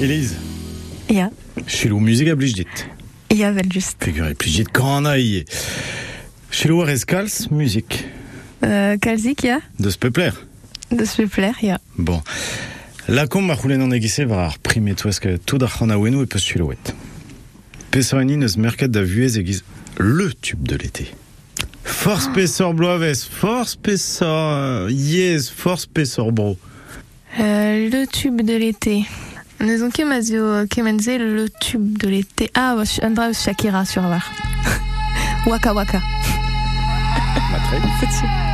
Elise, Ja, Chilo musique a blij dit. ja wel just. Figurez blij dit quand a. Chilo a reskals musique. Uh, kalzik, ja? De ce peupler. De spepler, ja. Bon. La com ma roulen an egise var ar primet oueske tout ar c'hana ouenou e peus chiloet. Pesoani neus merket da vuez egiz le tube de l'été. Force pesor bloaves, force pesor yes, force pesor bro. Euh, le tube de l'été. Nous avons Kemazio Kemenze, le tube de l'été. Ah, ouais, Andra Shakira sur Var. waka Waka.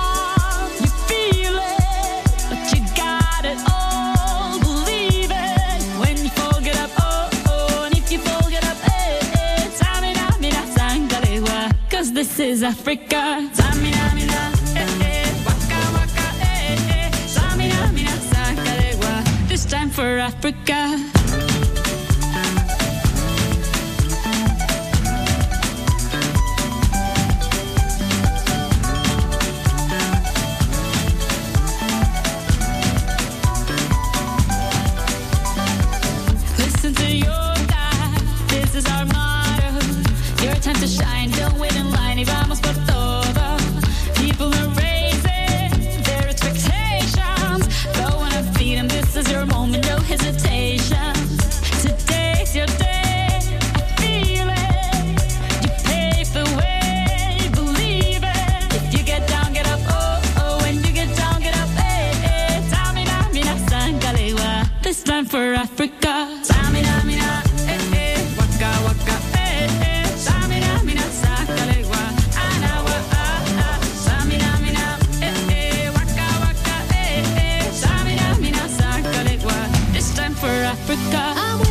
is Africa. Tamina, mina, eh, eh, waka, waka, eh, eh, tamina, mina, sangalewa, this time for Africa. To shine, don't wait in line, y vamos por todo. People are raising their expectations. This is your moment, no hesitation. Today's your day, I feel for Africa.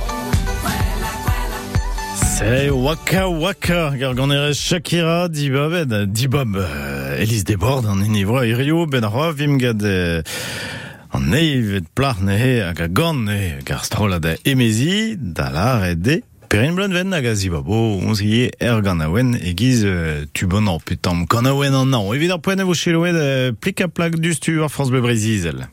C'est Waka Waka, Garganere Shakira, Dibob, Dibob, euh, Elise Desbordes, an enivroa irio, ben arroa, vimgad euh, an eivet plarne hag a gant he gar da emezi, da lar de, perin blonven hag a zibabo, onz ie er gant awen egiz euh, tu bon an putam, gant awen an an. Euh, plak France Brésil.